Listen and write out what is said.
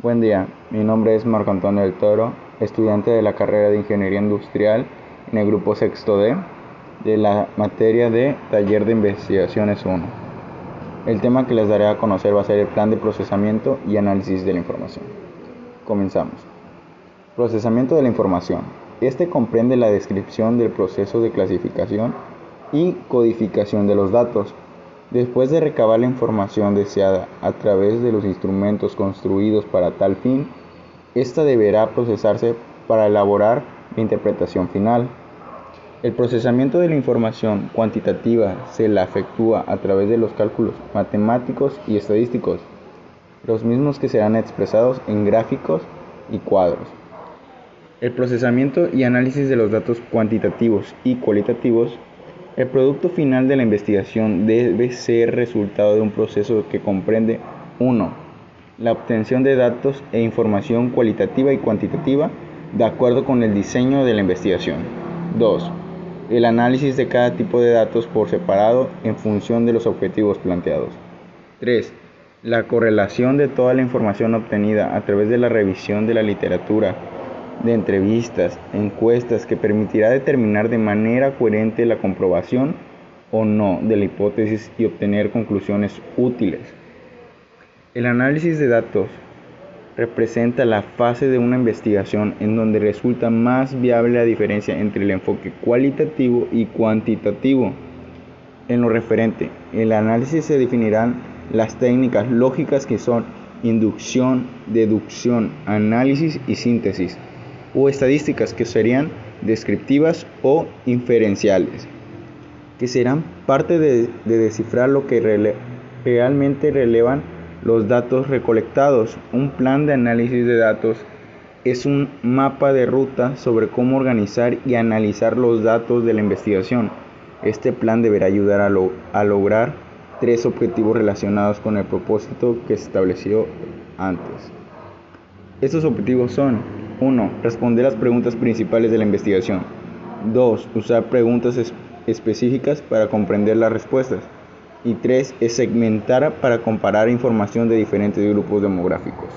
Buen día, mi nombre es Marco Antonio del Toro, estudiante de la carrera de Ingeniería Industrial en el grupo Sexto D de la materia de Taller de Investigaciones 1. El tema que les daré a conocer va a ser el plan de procesamiento y análisis de la información. Comenzamos. Procesamiento de la información. Este comprende la descripción del proceso de clasificación y codificación de los datos Después de recabar la información deseada a través de los instrumentos construidos para tal fin, ésta deberá procesarse para elaborar la interpretación final. El procesamiento de la información cuantitativa se la efectúa a través de los cálculos matemáticos y estadísticos, los mismos que serán expresados en gráficos y cuadros. El procesamiento y análisis de los datos cuantitativos y cualitativos el producto final de la investigación debe ser resultado de un proceso que comprende 1. La obtención de datos e información cualitativa y cuantitativa de acuerdo con el diseño de la investigación. 2. El análisis de cada tipo de datos por separado en función de los objetivos planteados. 3. La correlación de toda la información obtenida a través de la revisión de la literatura de entrevistas, encuestas que permitirá determinar de manera coherente la comprobación o no de la hipótesis y obtener conclusiones útiles. El análisis de datos representa la fase de una investigación en donde resulta más viable la diferencia entre el enfoque cualitativo y cuantitativo. En lo referente, el análisis se definirán las técnicas lógicas que son inducción, deducción, análisis y síntesis o estadísticas que serían descriptivas o inferenciales, que serán parte de, descifrar lo que realmente relevan los datos recolectados. Un plan de análisis de datos es un mapa de ruta sobre cómo organizar y analizar los datos de la investigación. Este plan deberá ayudar a, a lograr tres objetivos relacionados con el propósito que se estableció antes. Estos objetivos son 1. Responder las preguntas principales de la investigación. 2. Usar preguntas específicas para comprender las respuestas. Y 3. Es segmentar para comparar información de diferentes grupos demográficos.